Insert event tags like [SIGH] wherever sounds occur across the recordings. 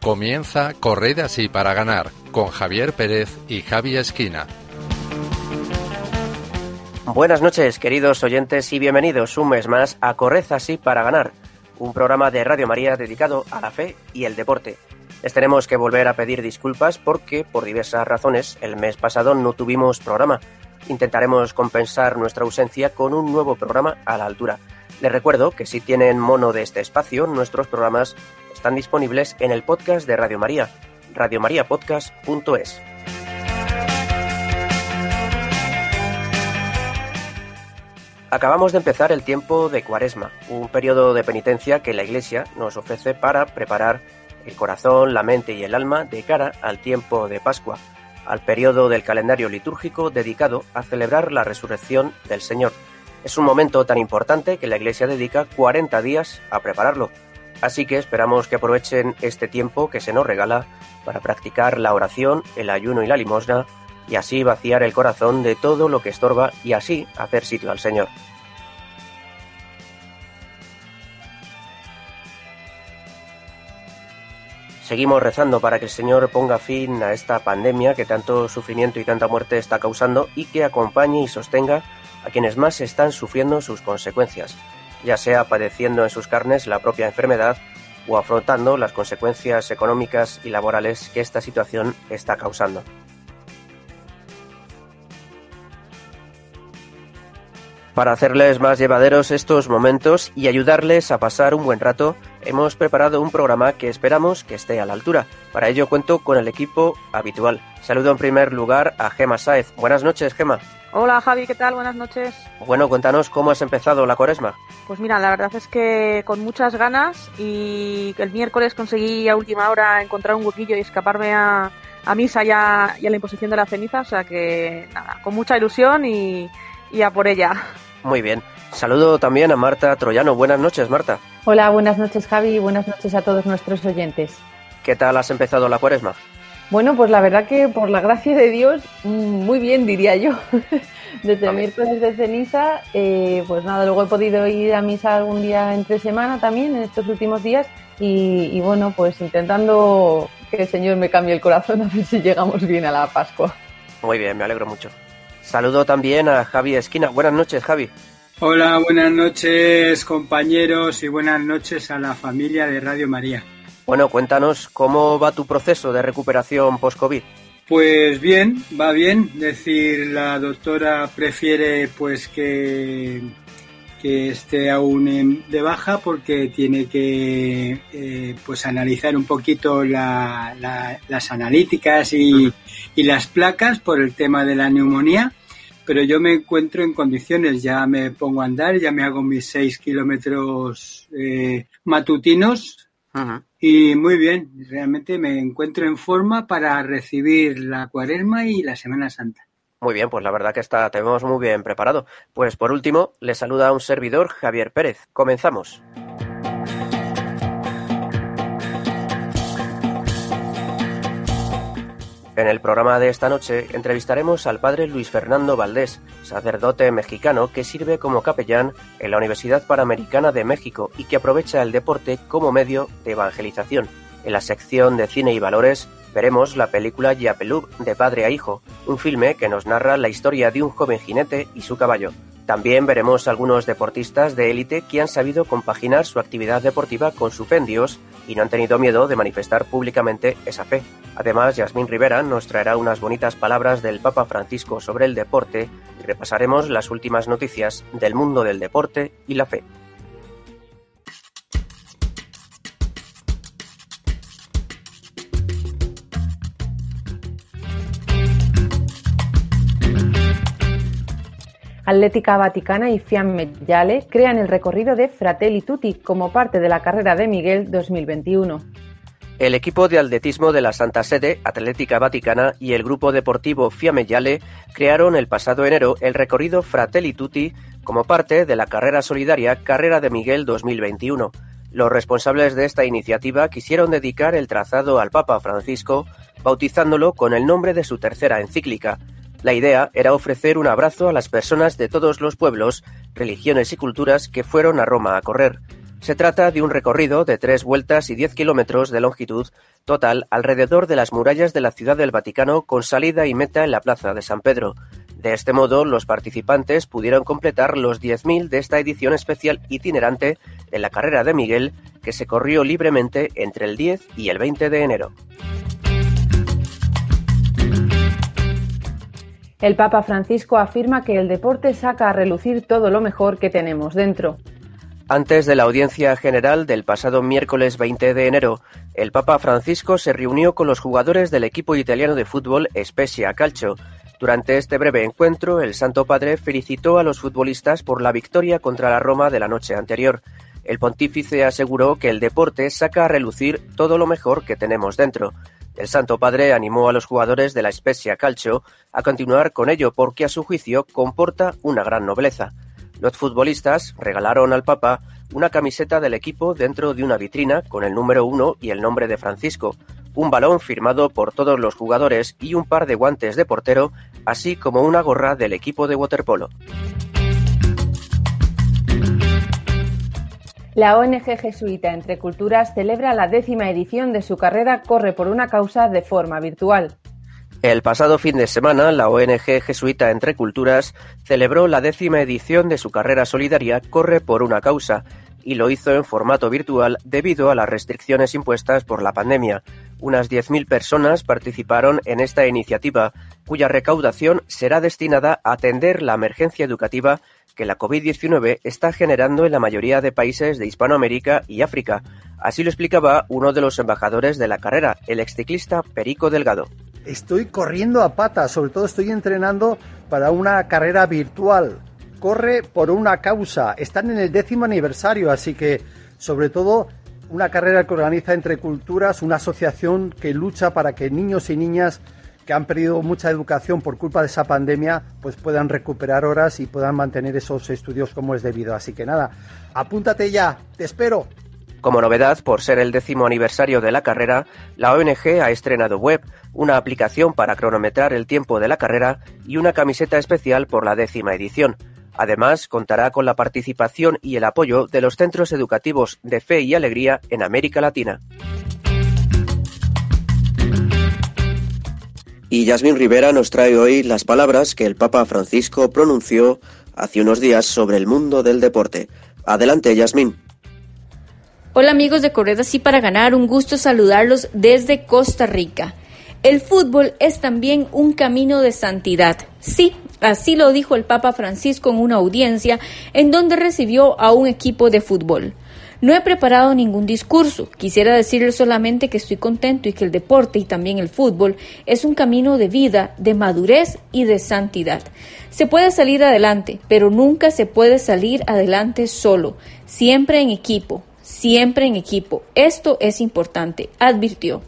Comienza Corred así para ganar con Javier Pérez y Javi Esquina. Buenas noches, queridos oyentes, y bienvenidos un mes más a Corred así para ganar, un programa de Radio María dedicado a la fe y el deporte. Les tenemos que volver a pedir disculpas porque, por diversas razones, el mes pasado no tuvimos programa. Intentaremos compensar nuestra ausencia con un nuevo programa a la altura. Les recuerdo que si tienen mono de este espacio, nuestros programas están disponibles en el podcast de Radio María, radiomariapodcast.es. Acabamos de empezar el tiempo de Cuaresma, un periodo de penitencia que la Iglesia nos ofrece para preparar el corazón, la mente y el alma de cara al tiempo de Pascua, al periodo del calendario litúrgico dedicado a celebrar la resurrección del Señor. Es un momento tan importante que la Iglesia dedica 40 días a prepararlo Así que esperamos que aprovechen este tiempo que se nos regala para practicar la oración, el ayuno y la limosna, y así vaciar el corazón de todo lo que estorba y así hacer sitio al Señor. Seguimos rezando para que el Señor ponga fin a esta pandemia que tanto sufrimiento y tanta muerte está causando y que acompañe y sostenga a quienes más están sufriendo sus consecuencias ya sea padeciendo en sus carnes la propia enfermedad o afrontando las consecuencias económicas y laborales que esta situación está causando. Para hacerles más llevaderos estos momentos y ayudarles a pasar un buen rato, hemos preparado un programa que esperamos que esté a la altura. Para ello cuento con el equipo habitual. Saludo en primer lugar a Gema Saez. Buenas noches, Gema. Hola Javi, ¿qué tal? Buenas noches. Bueno, cuéntanos cómo has empezado la cuaresma. Pues mira, la verdad es que con muchas ganas y el miércoles conseguí a última hora encontrar un huequillo y escaparme a, misa ya y a la imposición de la ceniza, o sea que nada, con mucha ilusión y, y a por ella. Muy bien. Saludo también a Marta Troyano. Buenas noches, Marta. Hola, buenas noches Javi y buenas noches a todos nuestros oyentes. ¿Qué tal has empezado la cuaresma? Bueno, pues la verdad que por la gracia de Dios, mm, muy bien diría yo. [LAUGHS] Desde el miércoles de ceniza, eh, pues nada, luego he podido ir a misa algún día entre semana también, en estos últimos días, y, bueno, pues intentando que el Señor me cambie el corazón [LAUGHS] a ver si llegamos bien a la Pascua. Muy bien, me alegro mucho. Saludo también a Javi Esquina. Buenas noches, Javi. Hola, buenas noches compañeros y buenas noches a la familia de Radio María. Bueno, cuéntanos cómo va tu proceso de recuperación post-COVID. Pues bien, va bien. Es decir, la doctora prefiere pues que, que esté aún de baja porque tiene que eh, pues analizar un poquito las analíticas y, las placas por el tema de la neumonía. Pero yo me encuentro en condiciones, ya me pongo a andar, ya me hago mis seis kilómetros eh, matutinos y muy bien, realmente me encuentro en forma para recibir la cuaresma y la Semana Santa. Muy bien, pues la verdad que está, te vemos muy bien preparado. Pues por último, le saluda a un servidor, Javier Pérez. Comenzamos. En el programa de esta noche entrevistaremos al padre Luis Fernando Valdés, sacerdote mexicano que sirve como capellán en la Universidad Panamericana de México y que aprovecha el deporte como medio de evangelización. En la sección de cine y valores veremos la película Yapelub de padre a hijo, un filme que nos narra la historia de un joven jinete y su caballo. También veremos algunos deportistas de élite que han sabido compaginar su actividad deportiva con su fe en Dios y no han tenido miedo de manifestar públicamente esa fe. Además, Yasmín Rivera nos traerá unas bonitas palabras del Papa Francisco sobre el deporte y repasaremos las últimas noticias del mundo del deporte y la fe. Atlética Vaticana y Fiamme Yale crean el recorrido de Fratelli Tutti como parte de la carrera de Miguel 2021. El equipo de atletismo de la Santa Sede, Atlética Vaticana y el grupo deportivo Fiamme Yale crearon el pasado enero el recorrido Fratelli Tutti como parte de la carrera solidaria Carrera de Miguel 2021. Los responsables de esta iniciativa quisieron dedicar el trazado al Papa Francisco, bautizándolo con el nombre de su tercera encíclica, La idea era ofrecer un abrazo a las personas de todos los pueblos, religiones y culturas que fueron a Roma a correr. Se trata de un recorrido de tres vueltas y diez kilómetros de longitud total alrededor de las murallas de la Ciudad del Vaticano con salida y meta en la Plaza de San Pedro. De este modo, los participantes pudieron completar los 10.000 de esta edición especial itinerante en la carrera de Miguel, que se corrió libremente entre el 10 y el 20 de enero. El Papa Francisco afirma que el deporte saca a relucir todo lo mejor que tenemos dentro. Antes de la audiencia general del pasado miércoles 20 de enero, el Papa Francisco se reunió con los jugadores del equipo italiano de fútbol Spezia Calcio. Durante este breve encuentro, el Santo Padre felicitó a los futbolistas por la victoria contra la Roma de la noche anterior. El pontífice aseguró que el deporte saca a relucir todo lo mejor que tenemos dentro. El Santo Padre animó a los jugadores de la Spezia Calcio a continuar con ello porque a su juicio comporta una gran nobleza. Los futbolistas regalaron al Papa una camiseta del equipo dentro de una vitrina con el número uno y el nombre de Francisco, un balón firmado por todos los jugadores y un par de guantes de portero, así como una gorra del equipo de waterpolo. La ONG jesuita Entre Culturas celebra la décima edición de su carrera Corre por una causa de forma virtual. El pasado fin de semana, la ONG jesuita Entre Culturas celebró la décima edición de su carrera solidaria Corre por una causa y lo hizo en formato virtual debido a las restricciones impuestas por la pandemia. Unas 10.000 personas participaron en esta iniciativa, cuya recaudación será destinada a atender la emergencia educativa que la COVID-19 está generando en la mayoría de países de Hispanoamérica y África. Así lo explicaba uno de los embajadores de la carrera, el exciclista Perico Delgado. Estoy corriendo a pata, sobre todo estoy entrenando para una carrera virtual. Corre por una causa. Están en el décimo aniversario, así que sobre todo una carrera que organiza entre culturas, una asociación que lucha para que niños y niñas que han perdido mucha educación por culpa de esa pandemia, pues puedan recuperar horas y puedan mantener esos estudios como es debido. Así que nada, apúntate ya, te espero. Como novedad, por ser el décimo aniversario de la carrera, la ONG ha estrenado web, una aplicación para cronometrar el tiempo de la carrera y una camiseta especial por la décima edición. Además, contará con la participación y el apoyo de los centros educativos de fe y alegría en América Latina. Y Yasmín Rivera nos trae hoy las palabras que el Papa Francisco pronunció hace unos días sobre el mundo del deporte. Adelante, Yasmín. Hola amigos de Corred Así para Ganar, un gusto saludarlos desde Costa Rica. El fútbol es también un camino de santidad. Sí, así lo dijo el Papa Francisco en una audiencia en donde recibió a un equipo de fútbol. No he preparado ningún discurso. Quisiera decirle solamente que estoy contento y que el deporte y también el fútbol es un camino de vida, de madurez y de santidad. Se puede salir adelante, pero nunca se puede salir adelante solo, siempre en equipo, siempre en equipo. Esto es importante, advirtió.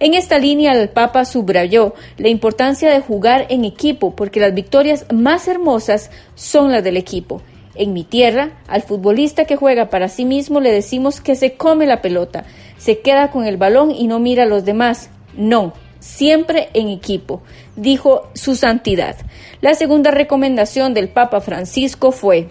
En esta línea el Papa subrayó la importancia de jugar en equipo porque las victorias más hermosas son las del equipo en mi tierra, al futbolista que juega para sí mismo le decimos que se come la pelota, se queda con el balón y no mira a los demás. No, siempre en equipo, dijo su santidad. La segunda recomendación del Papa Francisco fue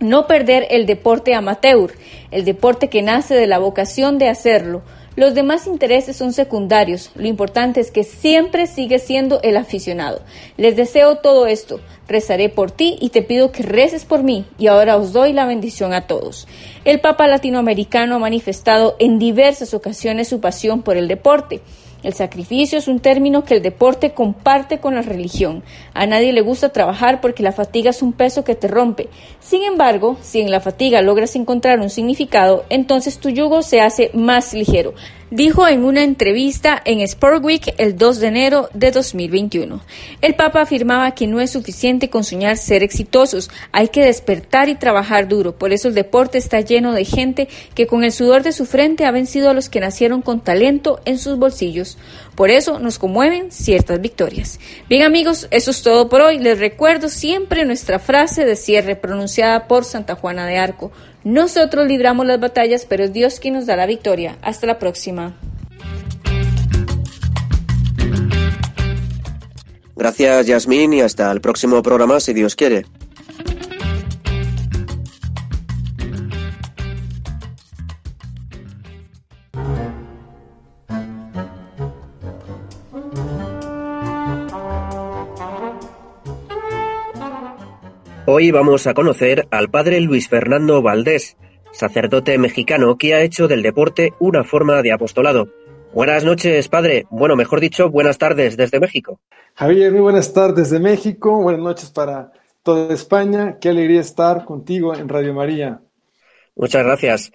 no perder el deporte amateur, el deporte que nace de la vocación de hacerlo, los demás intereses son secundarios. Lo importante es que siempre sigue siendo el aficionado. Les deseo todo esto. Rezaré por ti y te pido que reces por mí. Y ahora os doy la bendición a todos. El Papa latinoamericano ha manifestado en diversas ocasiones su pasión por el deporte. El sacrificio es un término que el deporte comparte con la religión. A nadie le gusta trabajar porque la fatiga es un peso que te rompe. Sin embargo, si en la fatiga logras encontrar un significado, entonces tu yugo se hace más ligero dijo en una entrevista en Sport Week el 2 de enero de 2021. El Papa afirmaba que no es suficiente con soñar ser exitosos, hay que despertar y trabajar duro. Por eso el deporte está lleno de gente que con el sudor de su frente ha vencido a los que nacieron con talento en sus bolsillos. Por eso nos conmueven ciertas victorias. Bien amigos, eso es todo por hoy. Les recuerdo siempre nuestra frase de cierre pronunciada por Santa Juana de Arco. Nosotros libramos las batallas, pero es Dios quien nos da la victoria. Hasta la próxima. Gracias, Yasmín, y hasta el próximo programa, si Dios quiere. Hoy vamos a conocer al padre Luis Fernando Valdés, sacerdote mexicano que ha hecho del deporte una forma de apostolado. Buenas noches, padre. Bueno, mejor dicho, buenas tardes desde México. Javier, muy buenas tardes de México. Buenas noches para toda España. Qué alegría estar contigo en Radio María. Muchas gracias.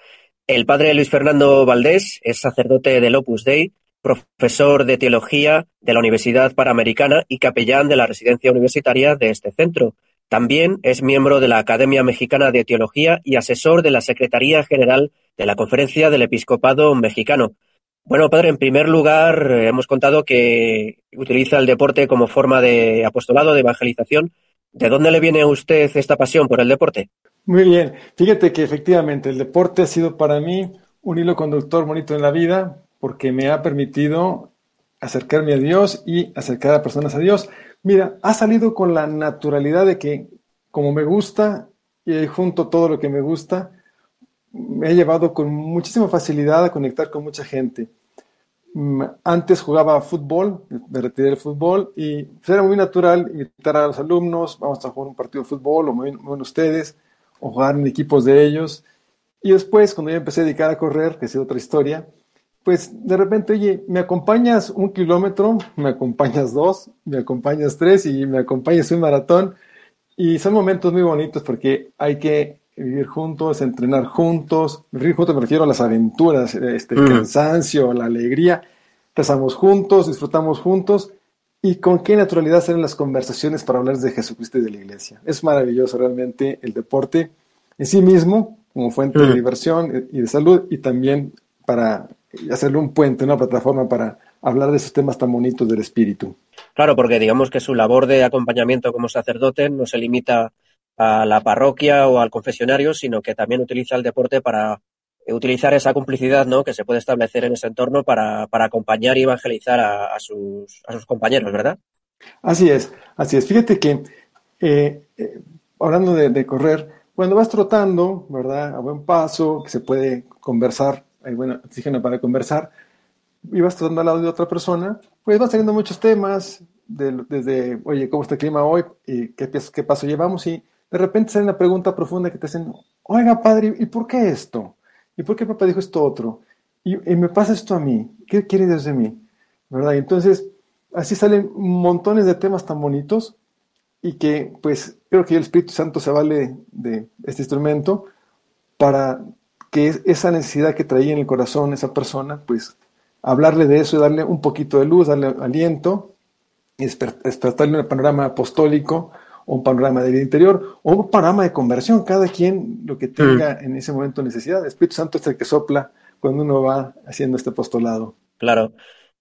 El padre Luis Fernando Valdés es sacerdote del Opus Dei, profesor de teología de la Universidad Panamericana y capellán de la residencia universitaria de este centro. También es miembro de la Academia Mexicana de Teología y asesor de la Secretaría General de la Conferencia del Episcopado Mexicano. Bueno, padre, en primer lugar, eh, hemos contado que utiliza el deporte como forma de apostolado, de evangelización. ¿De dónde le viene a usted esta pasión por el deporte? Muy bien. Fíjate que efectivamente el deporte ha sido para mí un hilo conductor bonito en la vida porque me ha permitido acercarme a Dios y acercar a personas a Dios. Mira, ha salido con la naturalidad de que como me gusta y junto todo lo que me gusta, me ha llevado con muchísima facilidad a conectar con mucha gente. Mm, antes jugaba fútbol, me retiré del fútbol y era muy natural invitar a los alumnos, vamos a jugar un partido de fútbol o muy, bien ustedes, o jugar en equipos de ellos. Y después, cuando yo empecé a dedicar a correr, que sido otra historia, pues de repente, oye, me acompañas un kilómetro, me acompañas dos, me acompañas tres y me acompañas un maratón. Y son momentos muy bonitos porque hay que vivir juntos, entrenar juntos. Vivir juntos me refiero a las aventuras, este, el mm. cansancio, la alegría. Pasamos juntos, disfrutamos juntos. Y con qué naturalidad salen las conversaciones para hablar de Jesucristo y de la iglesia. Es maravilloso realmente el deporte en sí mismo, como fuente de diversión y de salud, y también para hacerle un puente, una plataforma para hablar de esos temas tan bonitos del espíritu. Claro, porque digamos que su labor de acompañamiento como sacerdote no se limita a la parroquia o al confesionario, sino que también utiliza el deporte para utilizar esa complicidad ¿no? que se puede establecer en ese entorno para, acompañar y evangelizar a, sus, a, sus, compañeros, ¿verdad? Así es, así es. Fíjate que, eh, eh, hablando de, de, correr, cuando vas trotando, ¿verdad? A buen paso, que se puede conversar hay buen oxígeno para conversar, y vas trotando al lado de otra persona, pues van saliendo muchos temas, desde, oye, ¿cómo está el clima hoy? ¿Y qué, qué paso llevamos? Y de repente sale una pregunta profunda que te hacen, oiga, padre, ¿y por qué esto? ¿Y por qué papá dijo esto otro? Y, me pasa esto a mí, ¿qué quiere Dios de mí? ¿Verdad? Y entonces, así salen montones de temas tan bonitos y que, pues, creo que el Espíritu Santo se vale de este instrumento para que esa necesidad que traía en el corazón esa persona, pues hablarle de eso y darle un poquito de luz, darle aliento, y despertarle un panorama apostólico o un panorama de vida interior o un panorama de conversión, cada quien lo que tenga mm. en ese momento necesidad. El Espíritu Santo es el que sopla cuando uno va haciendo este apostolado. Claro.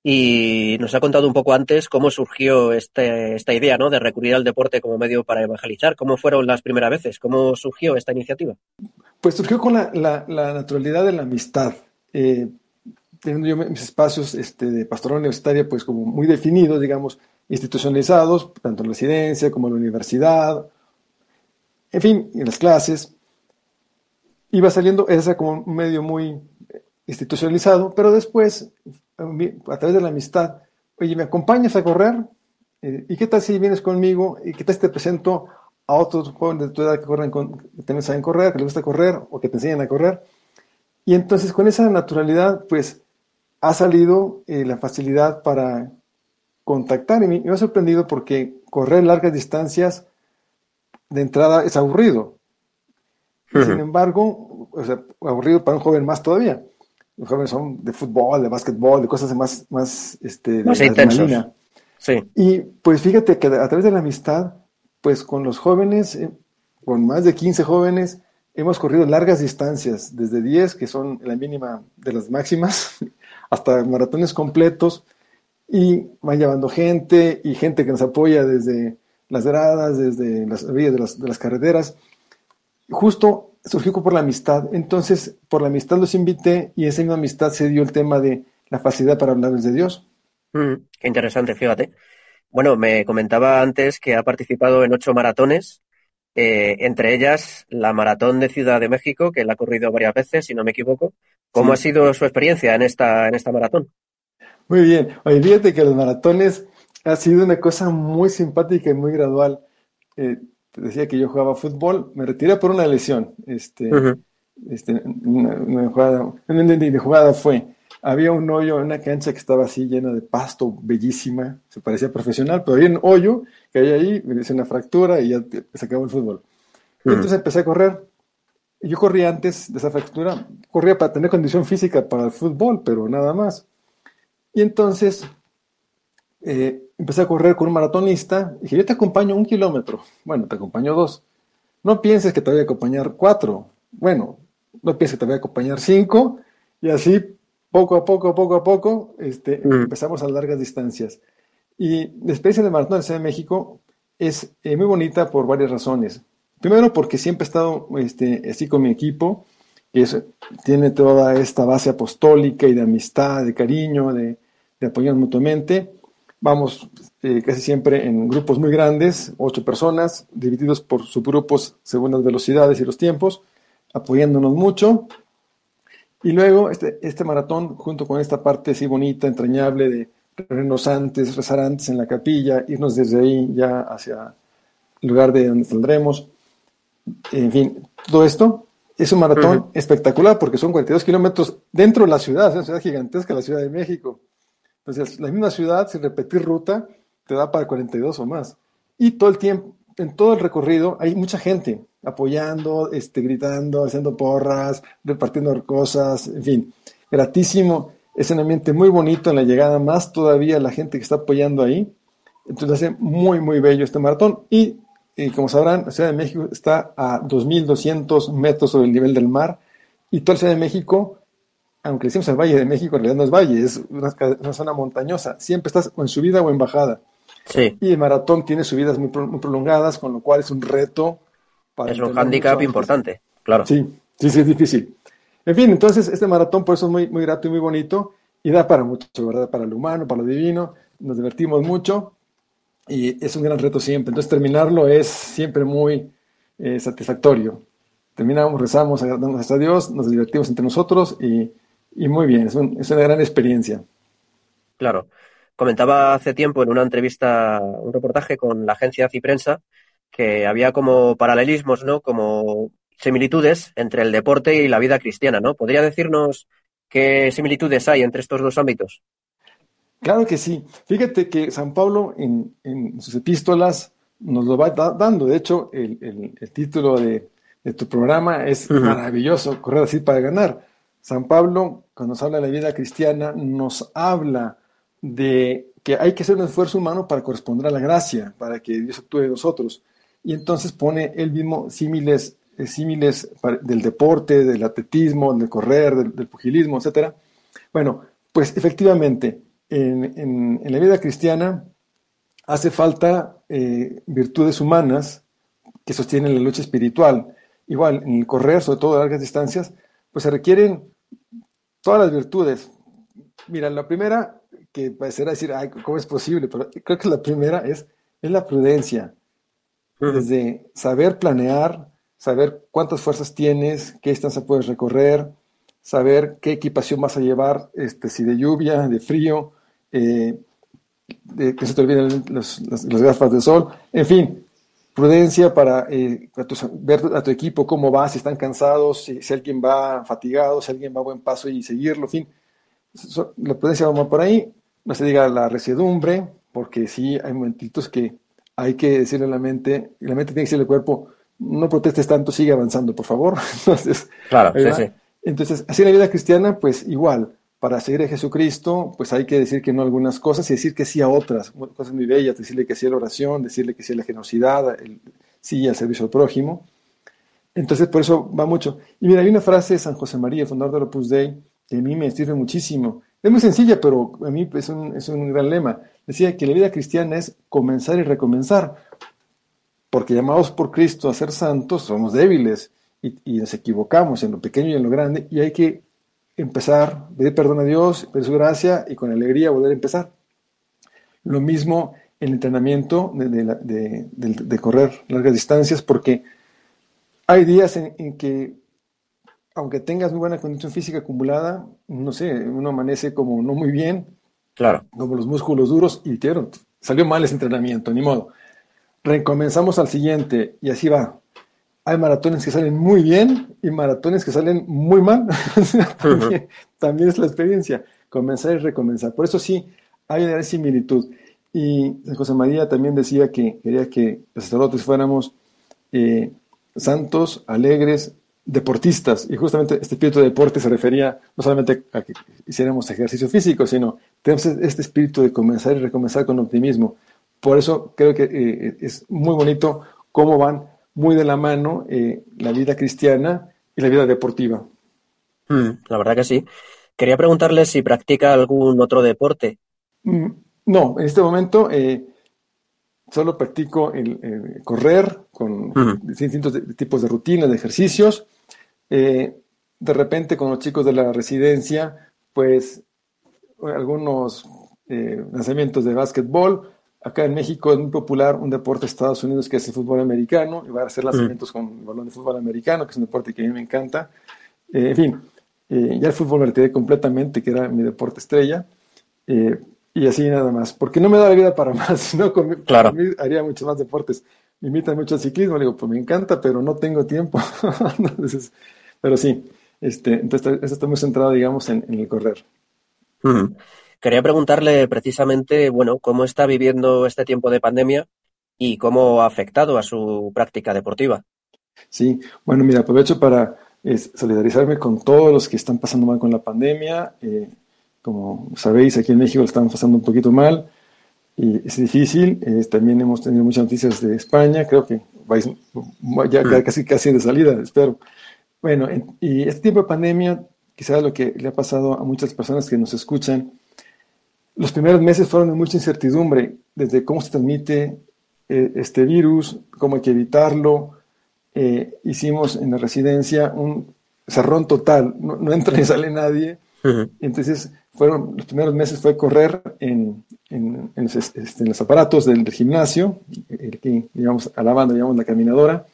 Y nos ha contado un poco antes cómo surgió este, esta idea ¿no? de recurrir al deporte como medio para evangelizar. ¿Cómo fueron las primeras veces? ¿Cómo surgió esta iniciativa? Pues surgió con la, naturalidad de la amistad. Eh, teniendo yo mis espacios este, de pastoral universitaria, pues como muy definidos, digamos, institucionalizados, tanto en la residencia como en la universidad, en fin, en las clases. Iba saliendo esa como un medio muy institucionalizado, pero después, a través de la amistad, oye, ¿me acompañas a correr? Eh, ¿Y qué tal si vienes conmigo? ¿Y qué tal si te presento a otros jóvenes de tu edad que, corren que también saben correr, que les gusta correr o que te enseñan a correr. Y entonces con esa naturalidad, pues ha salido eh, la facilidad para contactar. Y me, ha sorprendido porque correr largas distancias de entrada es aburrido. Sin embargo, o sea, aburrido para un joven más todavía. Los jóvenes son de fútbol, de básquetbol, de cosas más, más, este, más de Sí. Y pues fíjate que a través de la amistad pues con los jóvenes, eh, con más de 15 jóvenes, hemos corrido largas distancias, desde 10, que son la mínima de las máximas, [LAUGHS] hasta maratones completos, y van llevando gente y gente que nos apoya desde las gradas, desde las vías de las, de las carreteras. Justo surgió por la amistad. Entonces, por la amistad los invité y esa misma amistad se dio el tema de la facilidad para hablarles de Dios. Mm, qué interesante, fíjate. Bueno, me comentaba antes que ha participado en ocho maratones, eh, entre ellas la maratón de Ciudad de México, que la ha corrido varias veces, si no me equivoco. ¿Cómo ha sido su experiencia en esta, en esta maratón? Muy bien. Oye, fíjate que los maratones ha sido una cosa muy simpática y muy gradual. Eh, te decía que yo jugaba fútbol, me retiré por una lesión. Este, este, una, jugada, de jugada fue, había un hoyo en una cancha que estaba así llena de pasto, bellísima, se parecía profesional, pero había un hoyo que hay ahí, me hice una fractura y ya se acabó el fútbol. entonces empecé a correr. Yo corría antes de esa fractura, corría para tener condición física para el fútbol, pero nada más. Y entonces eh, empecé a correr con un maratonista. Y dije, yo te acompaño un kilómetro. Bueno, te acompaño dos. No pienses que te voy a acompañar cuatro. Bueno, no pienses que te voy a acompañar cinco. Y así, poco a poco, poco a poco, este, mm. empezamos a largas distancias. Y la experiencia de maratón de Ciudad de México es eh, muy bonita por varias razones. Primero, porque siempre he estado este, así con mi equipo, que tiene toda esta base apostólica y de amistad, de cariño, de, de apoyarnos mutuamente. Vamos eh, casi siempre en grupos muy grandes, ocho personas, divididos por subgrupos según las velocidades y los tiempos, apoyándonos mucho. Y luego este, este maratón, junto con esta parte así bonita, entrañable de reunirnos antes, rezar antes en la capilla, irnos desde ahí ya hacia el lugar de donde saldremos. En fin, todo esto es un maratón espectacular porque son 42 kilómetros dentro de la ciudad, es una ciudad gigantesca, la Ciudad de México. Entonces, la misma ciudad, sin repetir ruta, te da para 42 o más. Y todo el tiempo, en todo el recorrido, hay mucha gente apoyando, este, gritando, haciendo porras, repartiendo cosas, en fin, gratísimo. Es un ambiente muy bonito en la llegada, más todavía la gente que está apoyando ahí. Entonces hace muy, muy bello este maratón. Y, como sabrán, la Ciudad de México está a 2.200 metros sobre el nivel del mar. Y toda la Ciudad de México aunque decimos el Valle de México, en realidad no es valle, es una, zona montañosa. Siempre estás en subida o en bajada. Sí. Y el maratón tiene subidas muy, prolongadas, con lo cual es un reto. Para es un hándicap importante, claro. Sí, sí, sí, es difícil. En fin, entonces este maratón por eso es muy, muy grato y muy bonito y da para mucho, ¿verdad? Para lo humano, para lo divino. Nos divertimos mucho y es un gran reto siempre. Entonces terminarlo es siempre muy eh, satisfactorio. Terminamos, rezamos, agradecemos a Dios, nos divertimos entre nosotros y y muy bien, es, una gran experiencia. Claro. Comentaba hace tiempo en una entrevista, un reportaje con la agencia Ciprensa, que había como paralelismos, ¿no? Como similitudes entre el deporte y la vida cristiana, ¿no? ¿Podría decirnos qué similitudes hay entre estos dos ámbitos? Claro que sí. Fíjate que San Pablo en, sus epístolas nos lo va dando. De hecho, el, título de, tu programa es maravilloso, correr así para ganar. San Pablo, cuando nos habla de la vida cristiana, nos habla de que hay que hacer un esfuerzo humano para corresponder a la gracia, para que Dios actúe en nosotros. Y entonces pone él mismo símiles, eh, símiles del deporte, del atletismo, del correr, del, pugilismo, etc. Bueno, pues efectivamente, en, la vida cristiana hace falta eh, virtudes humanas que sostienen la lucha espiritual. Igual, en el correr, sobre todo a largas distancias, pues se requieren todas las virtudes. Mira, la primera, que parecerá decir, ay, ¿cómo es posible? Pero creo que la primera es, es la prudencia. Desde saber planear, saber cuántas fuerzas tienes, qué distancia puedes recorrer, saber qué equipación vas a llevar, este, si de lluvia, de frío, eh, de, que se te olviden las gafas de sol, en fin, prudencia para eh, ver a tu equipo cómo va, si están cansados, si, alguien va fatigado, si alguien va a buen paso y seguirlo, en fin. la prudencia va por ahí, no se diga la resiedumbre, porque sí hay momentitos que hay que decirle a la mente, y la mente tiene que decirle al cuerpo, no protestes tanto, sigue avanzando, por favor. [LAUGHS] Entonces, claro, sí, sí. Entonces, así en la vida cristiana, pues igual, para seguir a Jesucristo, pues hay que decir que no a algunas cosas y decir que sí a otras, cosas muy bellas, decirle que sí a la oración, decirle que sí a la generosidad, sí al servicio al prójimo. Entonces, por eso va mucho. Y mira, hay una frase de San José María, fundador de Opus Dei, que a mí me sirve muchísimo. Es muy sencilla, pero a mí es un, es un gran lema. Decía que la vida cristiana es comenzar y recomenzar, porque llamados por Cristo a ser santos, somos débiles y nos equivocamos en lo pequeño y en lo grande, y hay que empezar, pedir perdón a Dios, pedir su gracia y con alegría volver a empezar. Lo mismo el entrenamiento de, correr largas distancias, porque hay días en, que, aunque tengas muy buena condición física acumulada, no sé, uno amanece como no muy bien, claro. como los músculos duros, y salió mal ese entrenamiento, ni modo. Recomenzamos al siguiente, y así va. Hay maratones que salen muy bien y maratones que salen muy mal. [LAUGHS] también, es la experiencia, comenzar y recomenzar. Por eso sí, hay una similitud. Y José María también decía que quería que los sacerdotes fuéramos eh, santos, alegres, deportistas. Y justamente este espíritu de deporte se refería no solamente a que hiciéramos ejercicio físico, sino tenemos este espíritu de comenzar y recomenzar con optimismo. Por eso creo que eh, es muy bonito cómo van muy de la mano eh, la vida cristiana y la vida deportiva. Hmm, la verdad que sí. Quería preguntarle si practica algún otro deporte. Mm, no, en este momento eh, solo practico el, correr con distintos tipos de rutinas, de ejercicios. Eh, de repente con los chicos de la residencia, pues algunos eh, lanzamientos de básquetbol. Acá en México es muy popular un deporte de Estados Unidos que es el fútbol americano, y va a hacer lanzamientos con el balón de fútbol americano, que es un deporte que a mí me encanta. en fin, ya el fútbol me retiré completamente, que era mi deporte estrella y así nada más, porque no me da la vida para [LAUGHS] más, sino claro. haría muchos más deportes. Me invitan mucho al ciclismo, le digo, pues me encanta, pero no tengo tiempo. [LAUGHS] pero sí, este, entonces esto muy centrado, digamos, en, el correr. Quería preguntarle precisamente, bueno, cómo está viviendo este tiempo de pandemia y cómo ha afectado a su práctica deportiva. Sí, bueno, mira, aprovecho para solidarizarme con todos los que están pasando mal con la pandemia. Eh, como sabéis, aquí en México lo estamos pasando un poquito mal y es difícil. también hemos tenido muchas noticias de España, creo que vais ya mm. casi, casi de salida, espero. Bueno, y este tiempo de pandemia, quizás lo que le ha pasado a muchas personas que nos escuchan, los primeros meses fueron de mucha incertidumbre, desde cómo se transmite eh, este virus, cómo hay que evitarlo. Eh, hicimos en la residencia un cerrón total, no, no entra ni sale nadie. Entonces fueron, los primeros meses fue correr en, en, este, los, aparatos del, gimnasio, aquí, digamos, a la banda, digamos, la caminadora,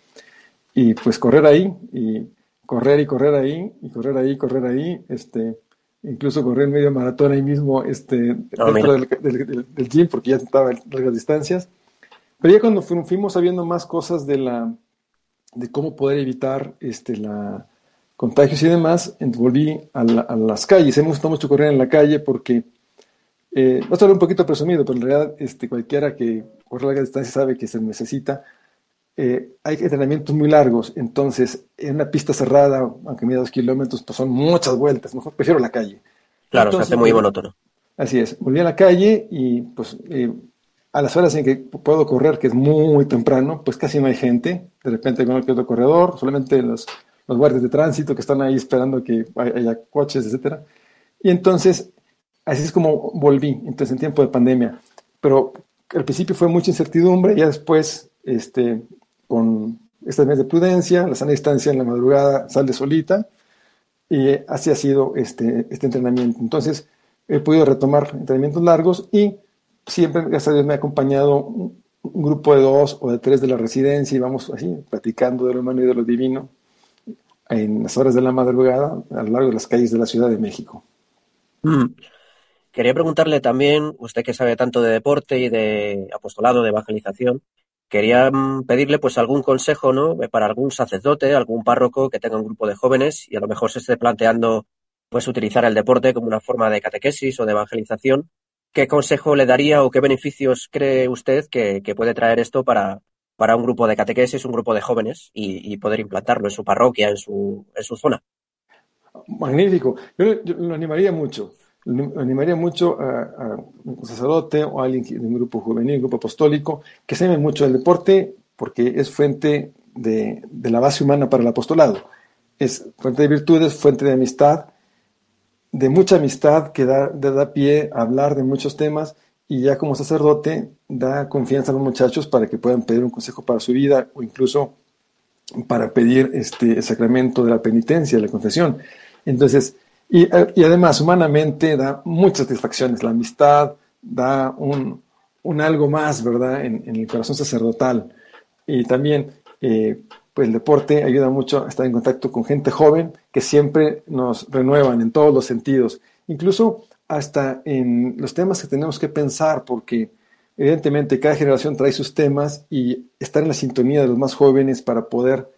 y pues correr ahí, y correr y correr ahí, y correr ahí, correr ahí, este, incluso correr medio maratón ahí mismo, este, dentro del, del, gym, porque ya estaba largas distancias. Pero ya cuando fuimos sabiendo más cosas de la, de cómo poder evitar, este, la, contagios y demás, volví a, las calles. Me gusta mucho correr en la calle porque, eh, no estoy un poquito presumido, pero en realidad este, cualquiera que corre larga distancia sabe que se necesita. Eh, hay entrenamientos muy largos, entonces en una pista cerrada, aunque mida dos kilómetros, pues son muchas vueltas, mejor prefiero la calle. Claro, se hace muy monótono. Así es, volví a la calle y pues eh, a las horas en que puedo correr, que es muy, temprano, pues casi no hay gente, de repente con el otro corredor, solamente los los guardias de tránsito que están ahí esperando que haya coches, etcétera. Y entonces, así es como volví, entonces en tiempo de pandemia. Pero al principio fue mucha incertidumbre, ya después, este, con este mes de prudencia, la sana distancia en la madrugada sale solita, y así ha sido este, este entrenamiento. Entonces, he podido retomar entrenamientos largos y siempre, gracias a Dios, me ha acompañado un, un grupo de dos o de tres de la residencia y vamos así, platicando de lo humano y de lo divino en las horas de la madrugada a lo largo de las calles de la Ciudad de México. Mm. Quería preguntarle también, usted que sabe tanto de deporte y de apostolado, de evangelización, quería mm, pedirle pues algún consejo, ¿no? Para algún sacerdote, algún párroco que tenga un grupo de jóvenes y a lo mejor se esté planteando pues utilizar el deporte como una forma de catequesis o de evangelización. ¿Qué consejo le daría o qué beneficios cree usted que puede traer esto para, para un grupo de catequesis, un grupo de jóvenes y, poder implantarlo en su parroquia, en su, en su zona. Magnífico. Yo, lo animaría mucho. Animaría mucho a, un sacerdote o a alguien de un grupo juvenil, un grupo apostólico, que se ame mucho el deporte porque es fuente de, de, la base humana para el apostolado. Es fuente de virtudes, fuente de amistad, de mucha amistad que da, da pie a hablar de muchos temas y ya como sacerdote da confianza a los muchachos para que puedan pedir un consejo para su vida o incluso para pedir este, el sacramento de la penitencia, de la confesión. Entonces, y, además humanamente da muchas satisfacciones, la amistad da un, un algo más, ¿verdad?, en, el corazón sacerdotal. Y también, eh, pues el deporte ayuda mucho a estar en contacto con gente joven que siempre nos renuevan en todos los sentidos, incluso hasta en los temas que tenemos que pensar, porque evidentemente cada generación trae sus temas y estar en la sintonía de los más jóvenes para poder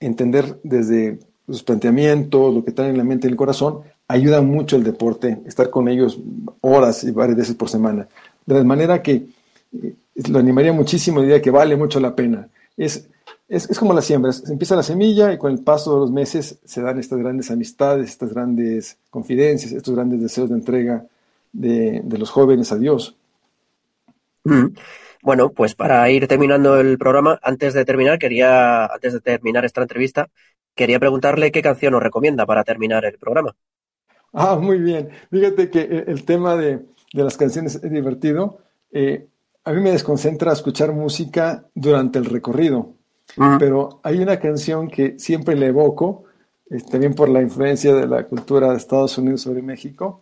entender desde sus planteamientos, lo que traen en la mente y el corazón, ayuda mucho el deporte, estar con ellos horas y varias veces por semana. De manera que eh, lo animaría muchísimo, diría que vale mucho la pena. Es, es, es, como la siembra, se empieza la semilla y con el paso de los meses se dan estas grandes amistades, estas grandes confidencias, estos grandes deseos de entrega de, de los jóvenes a Dios. Mm. Bueno, pues para ir terminando el programa, antes de terminar, quería, antes de terminar esta entrevista, quería preguntarle qué canción nos recomienda para terminar el programa. Ah, muy bien. Fíjate que el tema de, de las canciones es divertido. Eh, a mí me desconcentra escuchar música durante el recorrido, pero hay una canción que siempre le evoco, eh, también por la influencia de la cultura de Estados Unidos sobre México,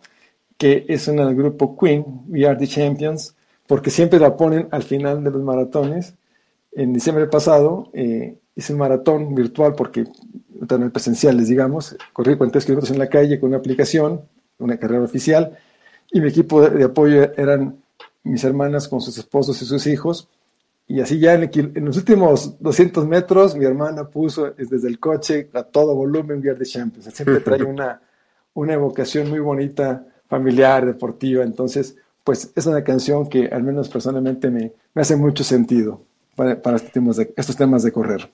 que es una del grupo Queen, We Are the Champions, porque siempre la ponen al final de los maratones. En diciembre pasado eh, hice un maratón virtual porque también presenciales, digamos, corrí 43 kilómetros en la calle con una aplicación, una carrera oficial, y mi equipo de, apoyo eran mis hermanas con sus esposos y sus hijos. Y así ya en, los últimos 200 metros, mi hermana puso desde el coche a todo volumen We Are the Champions. Siempre trae [LAUGHS] una, una evocación muy bonita, familiar, deportiva. Entonces, pues es una canción que al menos personalmente me, me hace mucho sentido para, para estos, temas de, estos temas de correr.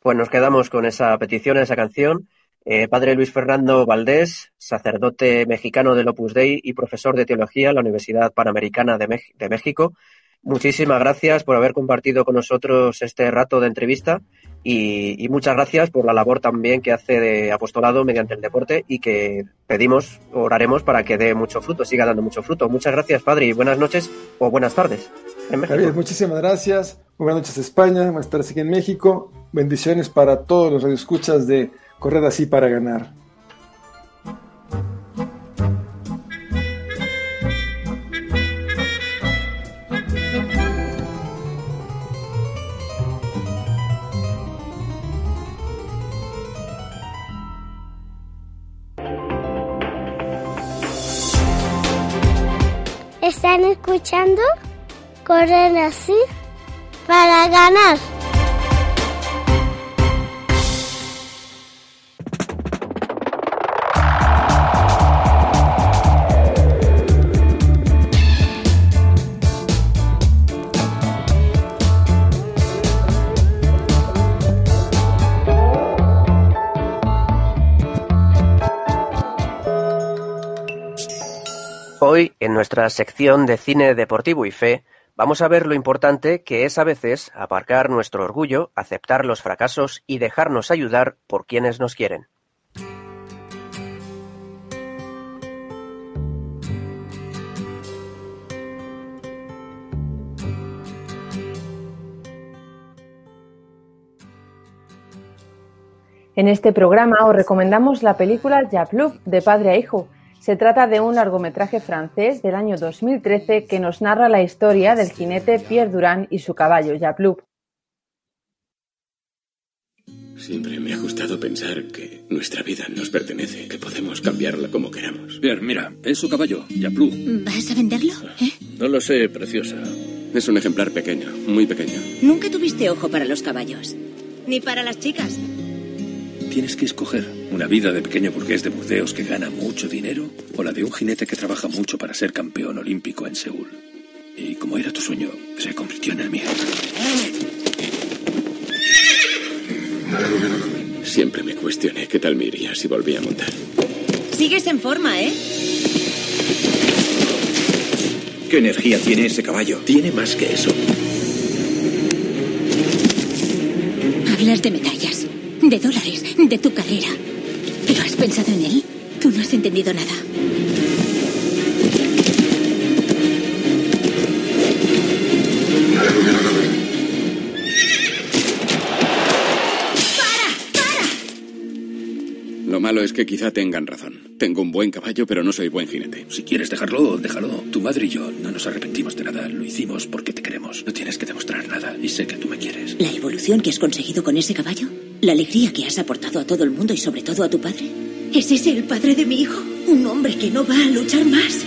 Pues nos quedamos con esa petición, esa canción. Eh, padre Luis Fernando Valdés, sacerdote mexicano del Opus Dei y profesor de teología en la Universidad Panamericana de, México. Muchísimas gracias por haber compartido con nosotros este rato de entrevista y, muchas gracias por la labor también que hace de apostolado mediante el deporte y que pedimos, oraremos para que dé mucho fruto, siga dando mucho fruto. Muchas gracias, padre, y buenas noches o buenas tardes. En México. muchísimas gracias. Buenas noches, España. Buenas tardes aquí en México. Bendiciones para todos los radioescuchas de Corred así para ganar. ¿Están escuchando? Corren así para ganar. Hoy, en nuestra sección de cine deportivo y fe, vamos a ver lo importante que es a veces aparcar nuestro orgullo, aceptar los fracasos y dejarnos ayudar por quienes nos quieren. En este programa os recomendamos la película Japlouf de padre a hijo, se trata de un largometraje francés del año 2013 que nos narra la historia del jinete Pierre Durand y su caballo Japloup. Siempre me ha gustado pensar que nuestra vida nos pertenece, que podemos cambiarla como queramos. Pierre, mira, es su caballo, Japloup. ¿Vas a venderlo? ¿Eh? No lo sé, preciosa. Es un ejemplar pequeño, muy pequeño. Nunca tuviste ojo para los caballos. Ni para las chicas. Tienes que escoger una vida de pequeño burgués de Burdeos que gana mucho dinero o la de un jinete que trabaja mucho para ser campeón olímpico en Seúl. Y como era tu sueño, se convirtió en el mío. Siempre me cuestioné qué tal me iría si volví a montar. Sigues en forma, ¿eh? ¿Qué energía tiene ese caballo? Tiene más que eso. Hablas de medallas de dólares, de tu carrera. ¿Pero has pensado en él? Tú no has entendido nada. Lo malo es que quizá tengan razón. Tengo un buen caballo, pero no soy buen jinete. Si quieres dejarlo, déjalo. Tu madre y yo no nos arrepentimos de nada. Lo hicimos porque te queremos. No tienes que demostrar nada y sé que tú me quieres. ¿La evolución que has conseguido con ese caballo? ¿La alegría que has aportado a todo el mundo y sobre todo a tu padre? ¿Es ese el padre de mi hijo? ¿Un hombre que no va a luchar más?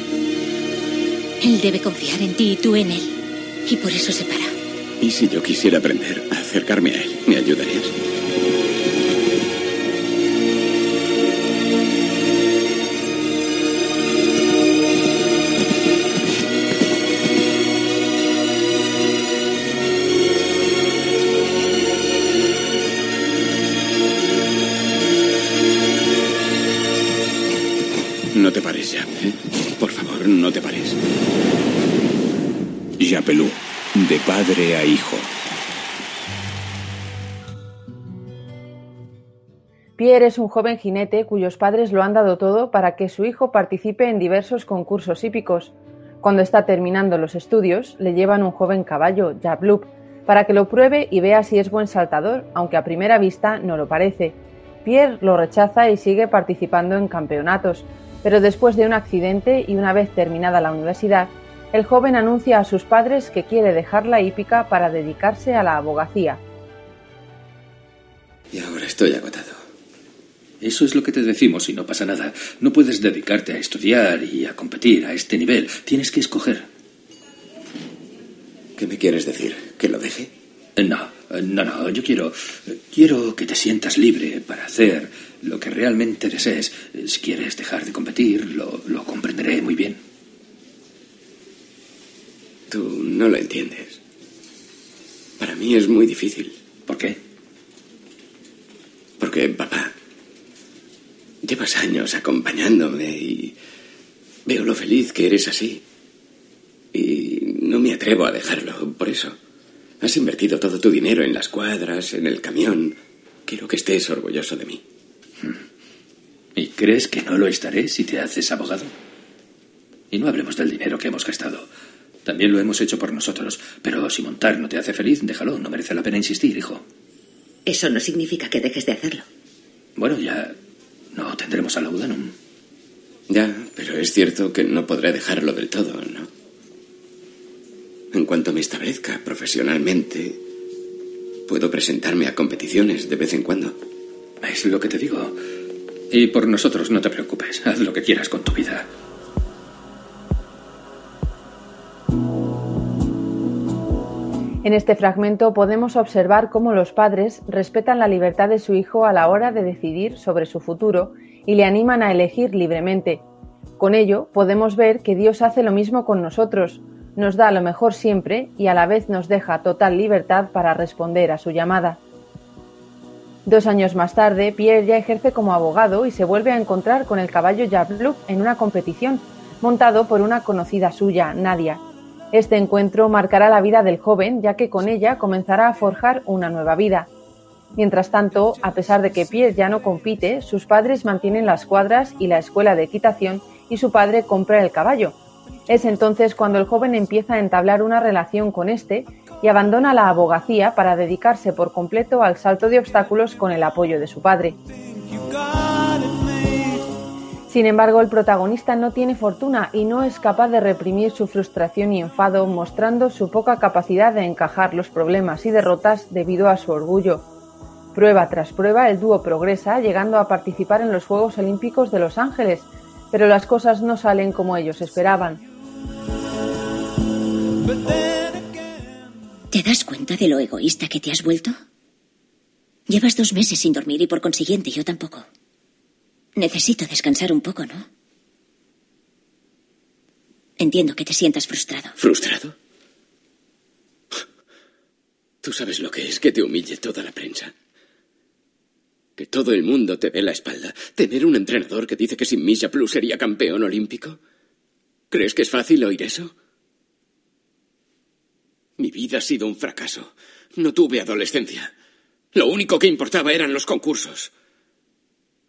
Él debe confiar en ti y tú en él. Y por eso se para. ¿Y si yo quisiera aprender a acercarme a él? ¿Me ayudarías? Padre a hijo. Pierre es un joven jinete cuyos padres lo han dado todo para que su hijo participe en diversos concursos hípicos. Cuando está terminando los estudios, le llevan un joven caballo, Jabloop, para que lo pruebe y vea si es buen saltador, aunque a primera vista no lo parece. Pierre lo rechaza y sigue participando en campeonatos, pero después de un accidente y una vez terminada la universidad, el joven anuncia a sus padres que quiere dejar la hípica para dedicarse a la abogacía. Y ahora estoy agotado. Eso es lo que te decimos y no pasa nada. No puedes dedicarte a estudiar y a competir a este nivel. Tienes que escoger. ¿Qué me quieres decir? ¿Que lo deje? No, no, no. Yo quiero. Quiero que te sientas libre para hacer lo que realmente desees. Si quieres dejar de competir, lo, lo comprenderé muy bien. Tú no lo entiendes. Para mí es muy difícil. ¿Por qué? Porque, papá, llevas años acompañándome y veo lo feliz que eres así. Y no me atrevo a dejarlo, por eso. Has invertido todo tu dinero en las cuadras, en el camión. Quiero que estés orgulloso de mí. ¿Y crees que no lo estaré si te haces abogado? Y no hablemos del dinero que hemos gastado. También lo hemos hecho por nosotros. Pero si montar no te hace feliz, déjalo. No merece la pena insistir, hijo. Eso no significa que dejes de hacerlo. Bueno, ya no tendremos a Laudanum. Ya, pero es cierto que no podré dejarlo del todo, ¿no? En cuanto me establezca profesionalmente, puedo presentarme a competiciones de vez en cuando. Es lo que te digo. Y por nosotros no te preocupes. Haz lo que quieras con tu vida. En este fragmento podemos observar cómo los padres respetan la libertad de su hijo a la hora de decidir sobre su futuro y le animan a elegir libremente. Con ello podemos ver que Dios hace lo mismo con nosotros, nos da lo mejor siempre y a la vez nos deja total libertad para responder a su llamada. Dos años más tarde, Pierre ya ejerce como abogado y se vuelve a encontrar con el caballo Jablouk en una competición, montado por una conocida suya, Nadia. Este encuentro marcará la vida del joven, ya que con ella comenzará a forjar una nueva vida. Mientras tanto, a pesar de que Pierre ya no compite, sus padres mantienen las cuadras y la escuela de equitación y su padre compra el caballo. Es entonces cuando el joven empieza a entablar una relación con este y abandona la abogacía para dedicarse por completo al salto de obstáculos con el apoyo de su padre. Sin embargo, el protagonista no tiene fortuna y no es capaz de reprimir su frustración y enfado, mostrando su poca capacidad de encajar los problemas y derrotas debido a su orgullo. Prueba tras prueba, el dúo progresa, llegando a participar en los Juegos Olímpicos de Los Ángeles, pero las cosas no salen como ellos esperaban. ¿Te das cuenta de lo egoísta que te has vuelto? Llevas dos meses sin dormir y por consiguiente yo tampoco. Necesito descansar un poco, ¿no? Entiendo que te sientas frustrado. ¿Frustrado? Tú sabes lo que es que te humille toda la prensa. Que todo el mundo te dé la espalda. Tener un entrenador que dice que sin Misha Plus sería campeón olímpico. ¿Crees que es fácil oír eso? Mi vida ha sido un fracaso. No tuve adolescencia. Lo único que importaba eran los concursos.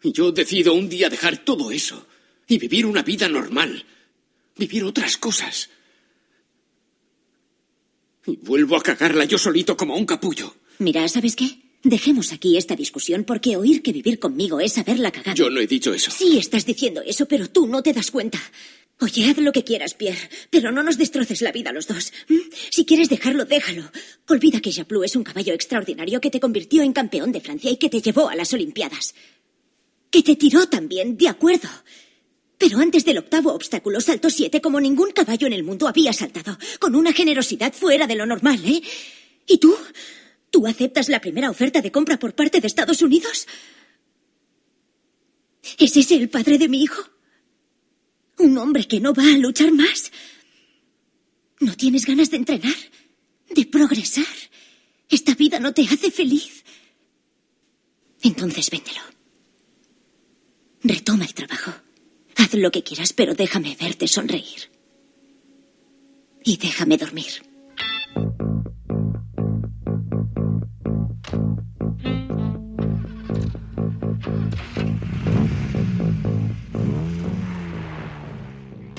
Yo decido un día dejar todo eso y vivir una vida normal. Vivir otras cosas. Y vuelvo a cagarla yo solito como un capullo. Mira, ¿sabes qué? Dejemos aquí esta discusión porque oír que vivir conmigo es haberla cagado. Yo no he dicho eso. Sí, estás diciendo eso, pero tú no te das cuenta. Oye, haz lo que quieras, Pierre, pero no nos destroces la vida a los dos. Si quieres dejarlo, déjalo. Olvida que Japlou es un caballo extraordinario que te convirtió en campeón de Francia y que te llevó a las Olimpiadas. Que te tiró también, de acuerdo. Pero antes del octavo obstáculo saltó siete como ningún caballo en el mundo había saltado, con una generosidad fuera de lo normal, ¿eh? ¿Y tú? ¿Tú aceptas la primera oferta de compra por parte de Estados Unidos? ¿Es ese el padre de mi hijo? ¿Un hombre que no va a luchar más? ¿No tienes ganas de entrenar? ¿De progresar? ¿Esta vida no te hace feliz? Entonces véndelo. Retoma el trabajo. Haz lo que quieras, pero déjame verte sonreír. Y déjame dormir.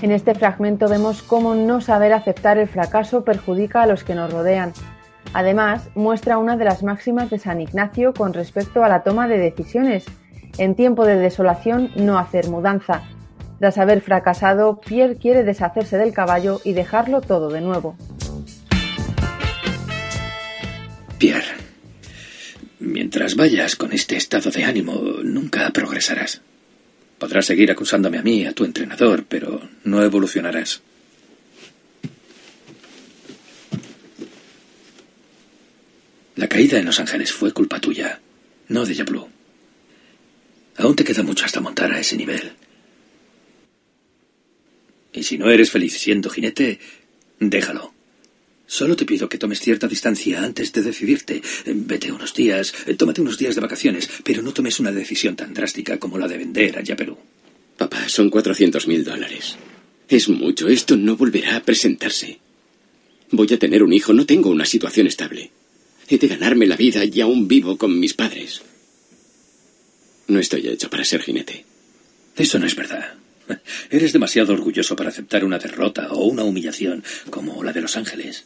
En este fragmento vemos cómo no saber aceptar el fracaso perjudica a los que nos rodean. Además, muestra una de las máximas de San Ignacio con respecto a la toma de decisiones. En tiempo de desolación, no hacer mudanza. Tras haber fracasado, Pierre quiere deshacerse del caballo y dejarlo todo de nuevo. Pierre, mientras vayas con este estado de ánimo, nunca progresarás. Podrás seguir acusándome a mí, a tu entrenador, pero no evolucionarás. La caída en Los Ángeles fue culpa tuya, no de Jablou. Aún te queda mucho hasta montar a ese nivel. Y si no eres feliz siendo jinete, déjalo. Solo te pido que tomes cierta distancia antes de decidirte. Vete unos días, tómate unos días de vacaciones, pero no tomes una decisión tan drástica como la de vender a Perú. Papá, son cuatrocientos mil dólares. Es mucho. Esto no volverá a presentarse. Voy a tener un hijo. No tengo una situación estable. He de ganarme la vida y aún vivo con mis padres. No estoy hecho para ser jinete. Eso no es verdad. Eres demasiado orgulloso para aceptar una derrota o una humillación como la de Los Ángeles.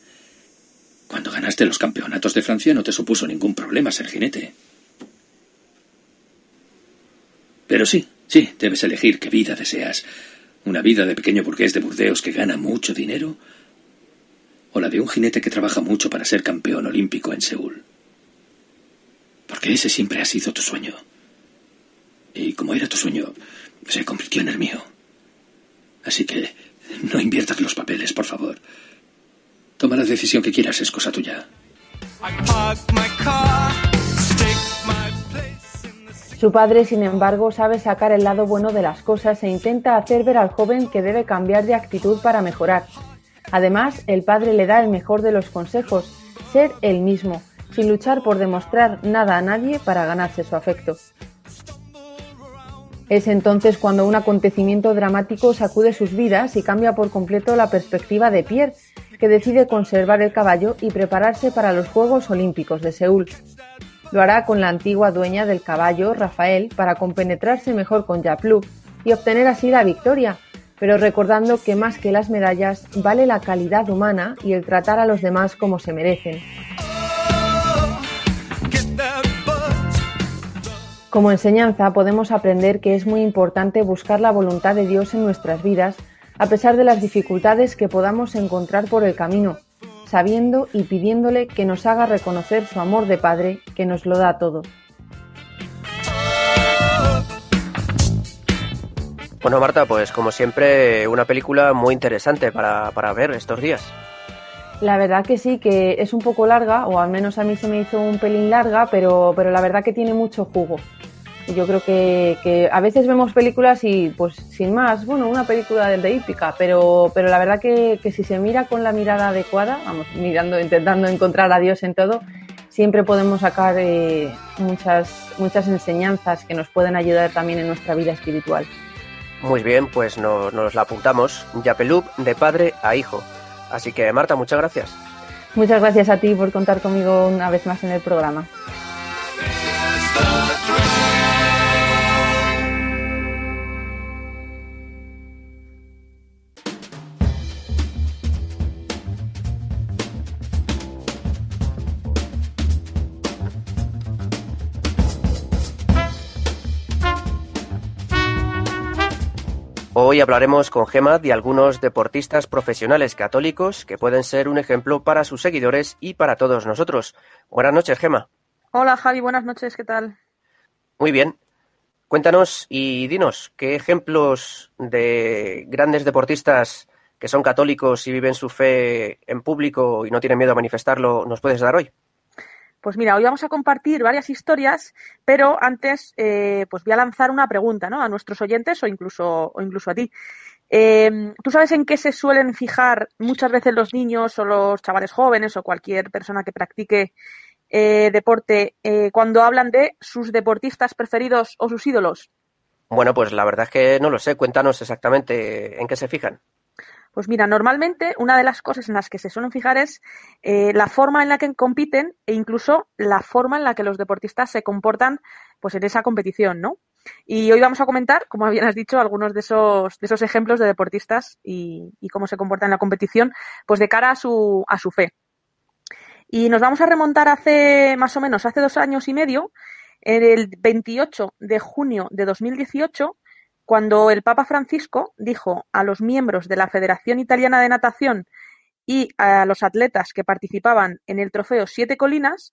Cuando ganaste los campeonatos de Francia no te supuso ningún problema ser jinete. Pero sí, sí, debes elegir qué vida deseas. ¿Una vida de pequeño burgués de Burdeos que gana mucho dinero? ¿O la de un jinete que trabaja mucho para ser campeón olímpico en Seúl? Porque ese siempre ha sido tu sueño. Y como era tu sueño, se convirtió en el mío. Así que no inviertas los papeles, por favor. Toma la decisión que quieras, es cosa tuya. Su padre, sin embargo, sabe sacar el lado bueno de las cosas e intenta hacer ver al joven que debe cambiar de actitud para mejorar. Además, el padre le da el mejor de los consejos, ser el mismo, sin luchar por demostrar nada a nadie para ganarse su afecto. Es entonces cuando un acontecimiento dramático sacude sus vidas y cambia por completo la perspectiva de Pierre, que decide conservar el caballo y prepararse para los Juegos Olímpicos de Seúl. Lo hará con la antigua dueña del caballo, Rafael, para compenetrarse mejor con Japlu y obtener así la victoria, pero recordando que más que las medallas vale la calidad humana y el tratar a los demás como se merecen. Como enseñanza podemos aprender que es muy importante buscar la voluntad de Dios en nuestras vidas a pesar de las dificultades que podamos encontrar por el camino, sabiendo y pidiéndole que nos haga reconocer su amor de Padre que nos lo da todo. Bueno, Marta, pues como siempre, una película muy interesante para, para ver estos días. La verdad que sí, que es un poco larga, o al menos a mí se me hizo un pelín larga, pero, pero la verdad que tiene mucho jugo. Yo creo que, que, a veces vemos películas y pues sin más, bueno, una película de hípica, pero, pero la verdad que, que, si se mira con la mirada adecuada, vamos, mirando, intentando encontrar a Dios en todo, siempre podemos sacar eh, muchas, muchas enseñanzas que nos pueden ayudar también en nuestra vida espiritual. Muy bien, pues nos, nos la apuntamos. Yapelub de padre a hijo. Así que Marta, muchas gracias. Muchas gracias a ti por contar conmigo una vez más en el programa. Hoy hablaremos con Gema de algunos deportistas profesionales católicos que pueden ser un ejemplo para sus seguidores y para todos nosotros. Buenas noches, Gema. Hola, Javi, buenas noches, ¿qué tal? Muy bien. Cuéntanos y dinos qué ejemplos de grandes deportistas que son católicos y viven su fe en público y no tienen miedo a manifestarlo nos puedes dar hoy. Pues mira, hoy vamos a compartir varias historias, pero antes eh, pues voy a lanzar una pregunta ¿no? a nuestros oyentes o incluso, o incluso a ti. Eh, ¿Tú sabes en qué se suelen fijar muchas veces los niños o los chavales jóvenes o cualquier persona que practique eh, deporte cuando hablan de sus deportistas preferidos o sus ídolos? Bueno, pues la verdad es que no lo sé. Cuéntanos exactamente en qué se fijan. Pues mira, normalmente una de las cosas en las que se suelen fijar es eh, la forma en la que compiten e incluso la forma en la que los deportistas se comportan pues en esa competición, ¿no? Y hoy vamos a comentar, como bien dicho, algunos de esos, de esos ejemplos de deportistas y, cómo se comportan en la competición, pues de cara a su, a su fe. Y nos vamos a remontar hace más o menos, hace dos años y medio, el 28 de junio de 2018, cuando el Papa Francisco dijo a los miembros de la Federación Italiana de Natación y a los atletas que participaban en el trofeo Siete Colinas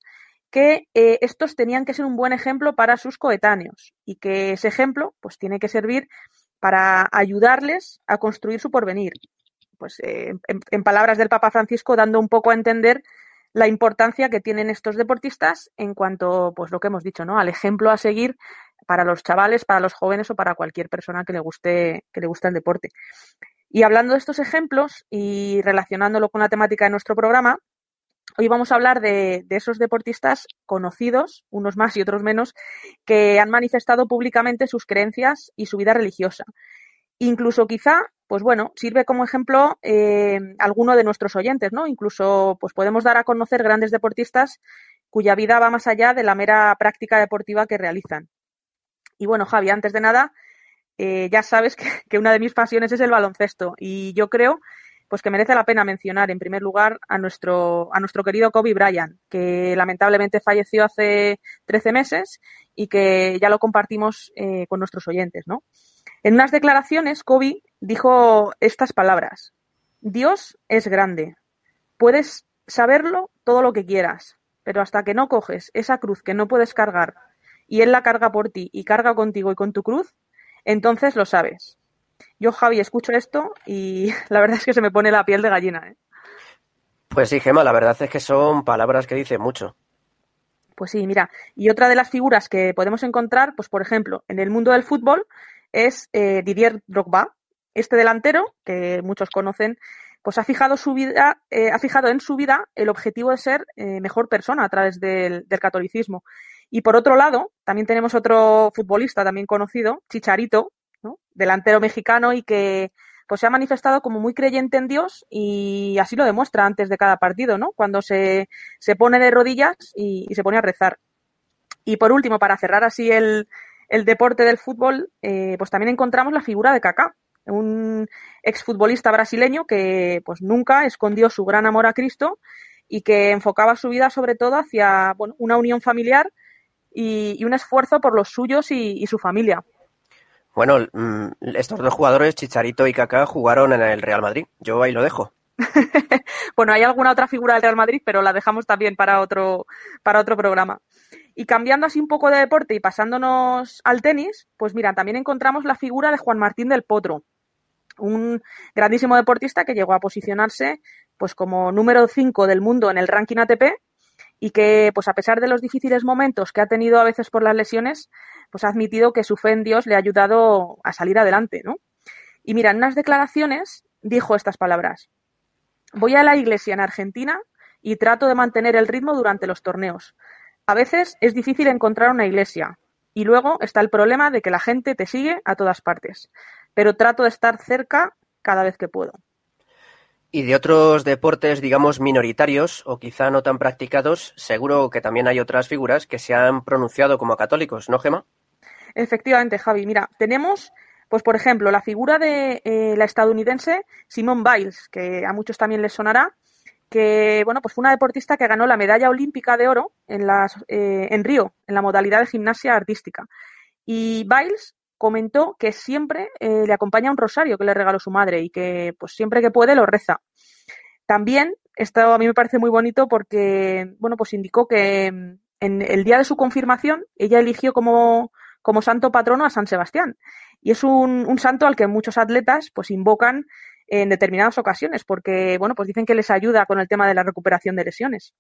que eh, estos tenían que ser un buen ejemplo para sus coetáneos y que ese ejemplo pues tiene que servir para ayudarles a construir su porvenir. Pues eh, en, en, palabras del Papa Francisco dando un poco a entender la importancia que tienen estos deportistas en cuanto pues lo que hemos dicho, ¿no? al ejemplo a seguir para los chavales, para los jóvenes o para cualquier persona que le guste, que le guste el deporte. Y hablando de estos ejemplos y relacionándolo con la temática de nuestro programa, hoy vamos a hablar de, esos deportistas conocidos, unos más y otros menos, que han manifestado públicamente sus creencias y su vida religiosa. Incluso quizá, pues bueno, sirve como ejemplo eh, alguno de nuestros oyentes, ¿no? Incluso pues podemos dar a conocer grandes deportistas cuya vida va más allá de la mera práctica deportiva que realizan. Y bueno, Javi, antes de nada, eh, ya sabes [LAUGHS] que, una de mis pasiones es el baloncesto y yo creo pues que merece la pena mencionar en primer lugar a nuestro, a nuestro querido Kobe Bryant, que lamentablemente falleció hace 13 meses y que ya lo compartimos eh, con nuestros oyentes, ¿no? En unas declaraciones, Kobe dijo estas palabras. Dios es grande. Puedes saberlo todo lo que quieras, pero hasta que no coges esa cruz que no puedes cargar y Él la carga por ti y carga contigo y con tu cruz, entonces lo sabes. Yo, Javi, escucho esto y [LAUGHS] la verdad es que se me pone la piel de gallina. ¿eh? Pues sí, Gema, la verdad es que son palabras que dicen mucho. Pues sí, mira, y otra de las figuras que podemos encontrar, pues por ejemplo, en el mundo del fútbol, es eh, Didier Drogba. Este delantero, que muchos conocen, pues ha fijado su vida, eh, ha fijado en su vida el objetivo de ser eh, mejor persona a través del, del, catolicismo. Y por otro lado, también tenemos otro futbolista también conocido, Chicharito, delantero mexicano y que pues se ha manifestado como muy creyente en Dios y así lo demuestra antes de cada partido, ¿no? Cuando se, se pone de rodillas y, se pone a rezar. Y por último, para cerrar así el, el deporte del fútbol, eh, pues también encontramos la figura de Kaká, un exfutbolista brasileño que pues nunca escondió su gran amor a Cristo y que enfocaba su vida sobre todo hacia bueno, una unión familiar y, y un esfuerzo por los suyos y, y su familia. Bueno, mm, estos dos jugadores, Chicharito y Kaká, jugaron en el Real Madrid. Yo ahí lo dejo. [LAUGHS] bueno, hay alguna otra figura del Real Madrid, pero la dejamos también para otro, para otro programa. Y cambiando así un poco de deporte y pasándonos al tenis, pues mira, también encontramos la figura de Juan Martín del Potro, un grandísimo deportista que llegó a posicionarse pues como número 5 del mundo en el ranking ATP y que, pues a pesar de los difíciles momentos que ha tenido a veces por las lesiones, pues ha admitido que su fe en Dios le ha ayudado a salir adelante, ¿no? Y mira, en unas declaraciones dijo estas palabras. Voy a la iglesia en Argentina y trato de mantener el ritmo durante los torneos. A veces es difícil encontrar una iglesia y luego está el problema de que la gente te sigue a todas partes, pero trato de estar cerca cada vez que puedo. Y de otros deportes, digamos, minoritarios o quizá no tan practicados, seguro que también hay otras figuras que se han pronunciado como católicos, ¿no, Gema? Efectivamente, Javi. Mira, tenemos, pues por ejemplo, la figura de eh, la estadounidense Simone Biles, que a muchos también les sonará, que bueno, pues fue una deportista que ganó la medalla olímpica de oro en, las, eh, en Río, en la modalidad de gimnasia artística. Y Biles comentó que siempre eh, le acompaña un rosario que le regaló su madre y que pues siempre que puede lo reza. También esto a mí me parece muy bonito porque bueno pues indicó que mm, en el día de su confirmación ella eligió como, como santo patrono a San Sebastián y es un, un santo al que muchos atletas pues invocan en determinadas ocasiones porque bueno pues dicen que les ayuda con el tema de la recuperación de lesiones.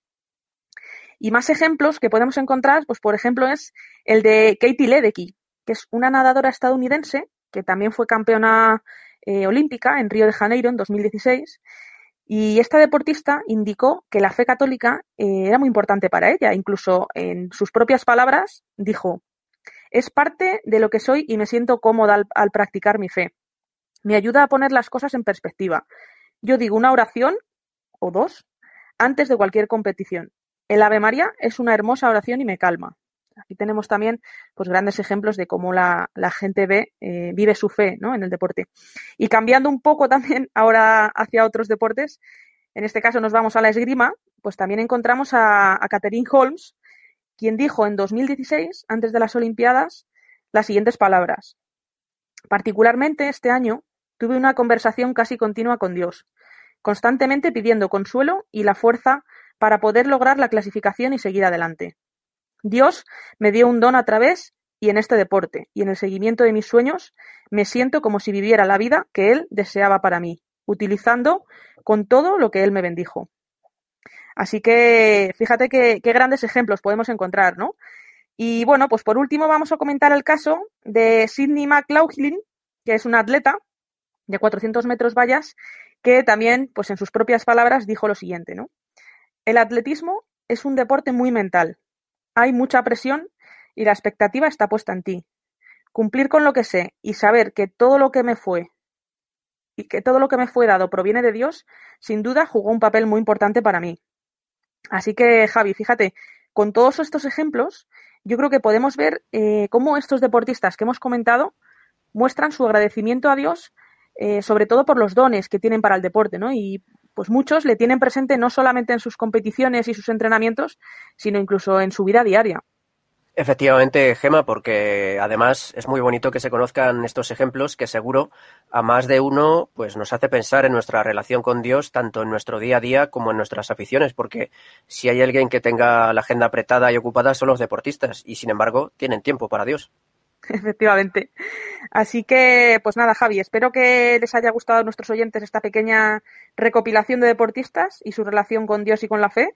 Y más ejemplos que podemos encontrar, pues por ejemplo, es el de Katie Ledecky, que es una nadadora estadounidense que también fue campeona eh, olímpica en Río de Janeiro en 2016. Y esta deportista indicó que la fe católica eh, era muy importante para ella. Incluso en sus propias palabras dijo, es parte de lo que soy y me siento cómoda al, al practicar mi fe. Me ayuda a poner las cosas en perspectiva. Yo digo una oración o dos antes de cualquier competición. El Ave María es una hermosa oración y me calma. Aquí tenemos también pues, grandes ejemplos de cómo la, la gente ve, eh, vive su fe ¿no? en el deporte. Y cambiando un poco también [LAUGHS] ahora hacia otros deportes, en este caso nos vamos a la esgrima, pues también encontramos a, a Catherine Holmes, quien dijo en 2016, antes de las Olimpiadas, las siguientes palabras. Particularmente este año tuve una conversación casi continua con Dios, constantemente pidiendo consuelo y la fuerza para poder lograr la clasificación y seguir adelante. Dios me dio un don a través y en este deporte y en el seguimiento de mis sueños me siento como si viviera la vida que Él deseaba para mí, utilizando con todo lo que Él me bendijo. Así que fíjate qué grandes ejemplos podemos encontrar, ¿no? Y bueno, pues por último vamos a comentar el caso de Sidney McLaughlin, que es una atleta de 400 metros vallas, que también, pues en sus propias palabras, dijo lo siguiente, ¿no? El atletismo es un deporte muy mental. Hay mucha presión y la expectativa está puesta en ti. Cumplir con lo que sé y saber que todo lo que me fue y que todo lo que me fue dado proviene de Dios, sin duda jugó un papel muy importante para mí. Así que, Javi, fíjate, con todos estos ejemplos, yo creo que podemos ver eh, cómo estos deportistas que hemos comentado muestran su agradecimiento a Dios, eh, sobre todo por los dones que tienen para el deporte, ¿no? Y pues muchos le tienen presente no solamente en sus competiciones y sus entrenamientos, sino incluso en su vida diaria. Efectivamente, Gema, porque además es muy bonito que se conozcan estos ejemplos que seguro a más de uno pues nos hace pensar en nuestra relación con Dios tanto en nuestro día a día como en nuestras aficiones, porque si hay alguien que tenga la agenda apretada y ocupada son los deportistas y sin embargo tienen tiempo para Dios. [LAUGHS] Efectivamente. Así que, pues nada, Javi, espero que les haya gustado a nuestros oyentes esta pequeña recopilación de deportistas y su relación con Dios y con la fe.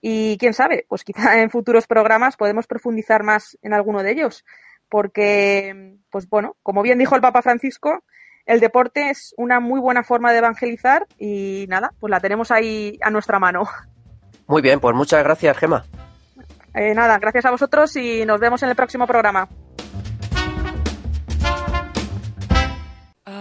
Y quién sabe, pues quizá [LAUGHS] en futuros programas podemos profundizar más en alguno de ellos. Porque, pues bueno, como bien dijo el Papa Francisco, el deporte es una muy buena forma de evangelizar y nada, pues la tenemos ahí a nuestra mano. Muy bien, pues muchas gracias, Gema. Eh, nada, gracias a vosotros y nos vemos en el próximo programa.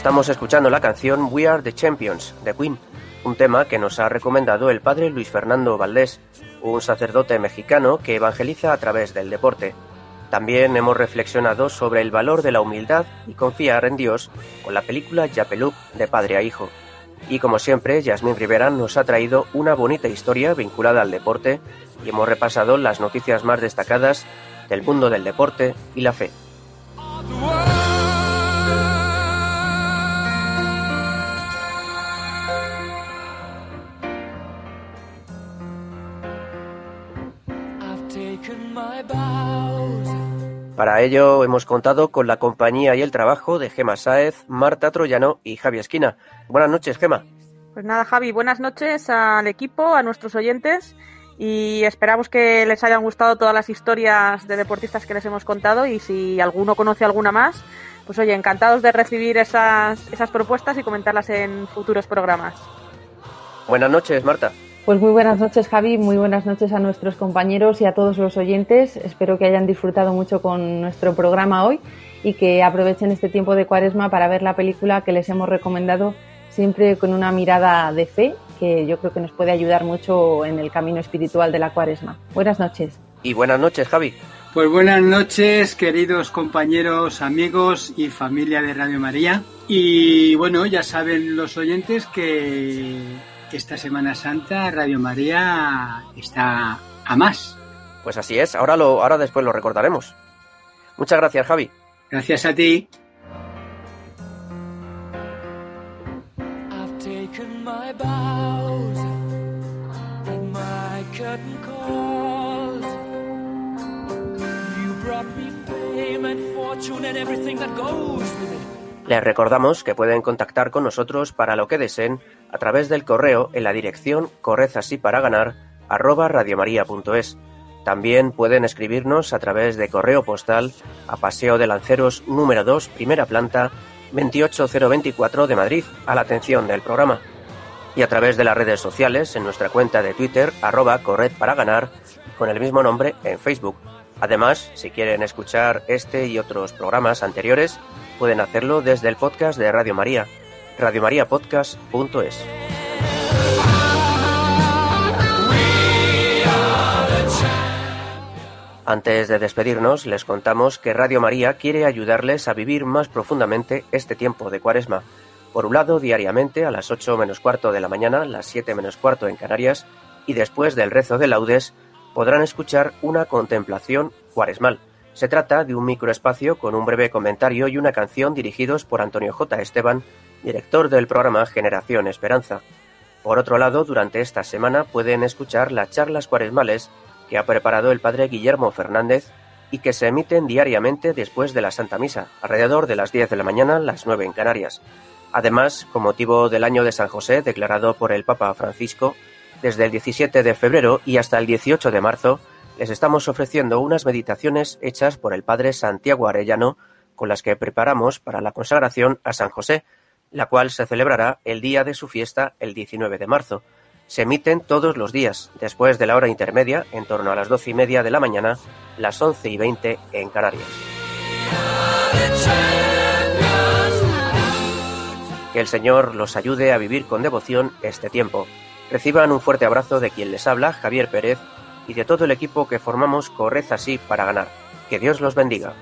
Estamos escuchando la canción We Are the Champions de Queen, un tema que nos ha recomendado el padre Luis Fernando Valdés, un sacerdote mexicano que evangeliza a través del deporte. También hemos reflexionado sobre el valor de la humildad y confiar en Dios con la película Yapelup de padre a hijo. Y como siempre, Yasmín Rivera nos ha traído una bonita historia vinculada al deporte y hemos repasado las noticias más destacadas del mundo del deporte y la fe. Para ello hemos contado con la compañía y el trabajo de Gema Sáez, Marta Troyano y Javi Esquina. Buenas noches, Gema. Pues nada, Javi, buenas noches al equipo, a nuestros oyentes y esperamos que les hayan gustado todas las historias de deportistas que les hemos contado y si alguno conoce alguna más, pues oye, encantados de recibir esas, esas propuestas y comentarlas en futuros programas. Buenas noches, Marta. Pues muy buenas noches Javi, muy buenas noches a nuestros compañeros y a todos los oyentes. Espero que hayan disfrutado mucho con nuestro programa hoy y que aprovechen este tiempo de cuaresma para ver la película que les hemos recomendado siempre con una mirada de fe que yo creo que nos puede ayudar mucho en el camino espiritual de la cuaresma. Buenas noches. Y buenas noches Javi. Pues buenas noches, queridos compañeros, amigos y familia de Radio María. Y bueno, ya saben los oyentes que esta Semana Santa Radio María está a más. Pues así es, ahora, lo, ahora después lo recordaremos. Muchas gracias, Javi. Gracias a ti. Les recordamos que pueden contactar con nosotros para lo que deseen a través del correo en la dirección ganar arroba radiomaria.es. También pueden escribirnos a través de correo postal a Paseo de Lanceros número 2, primera planta, 28024 de Madrid, a la atención del programa. Y a través de las redes sociales en nuestra cuenta de Twitter, arroba corred para ganar, con el mismo nombre en Facebook. Además, si quieren escuchar este y otros programas anteriores, pueden hacerlo desde el podcast de Radio María, radiomariapodcast.es. Antes de despedirnos, les contamos que Radio María quiere ayudarles a vivir más profundamente este tiempo de cuaresma. Por un lado, diariamente a las 8 menos cuarto de la mañana, las 7 menos cuarto en Canarias, y después del rezo de laudes, podrán escuchar una contemplación cuaresmal. Se trata de un microespacio con un breve comentario y una canción dirigidos por Antonio J. Esteban, director del programa Generación Esperanza. Por otro lado, durante esta semana pueden escuchar las charlas cuaresmales que ha preparado el padre Guillermo Fernández y que se emiten diariamente después de la Santa Misa, alrededor de las 10 de la mañana, las 9 en Canarias. Además, con motivo del año de San José declarado por el Papa Francisco, desde el 17 de febrero y hasta el 18 de marzo, les estamos ofreciendo unas meditaciones hechas por el Padre Santiago Arellano, con las que preparamos para la consagración a San José, la cual se celebrará el día de su fiesta, el 19 de marzo. Se emiten todos los días, después de la hora intermedia, en torno a las doce y media de la mañana, las once y veinte en Canarias. Que el Señor los ayude a vivir con devoción este tiempo. Reciban un fuerte abrazo de quien les habla, Javier Pérez, y de todo el equipo que formamos Corred así para ganar. Que Dios los bendiga.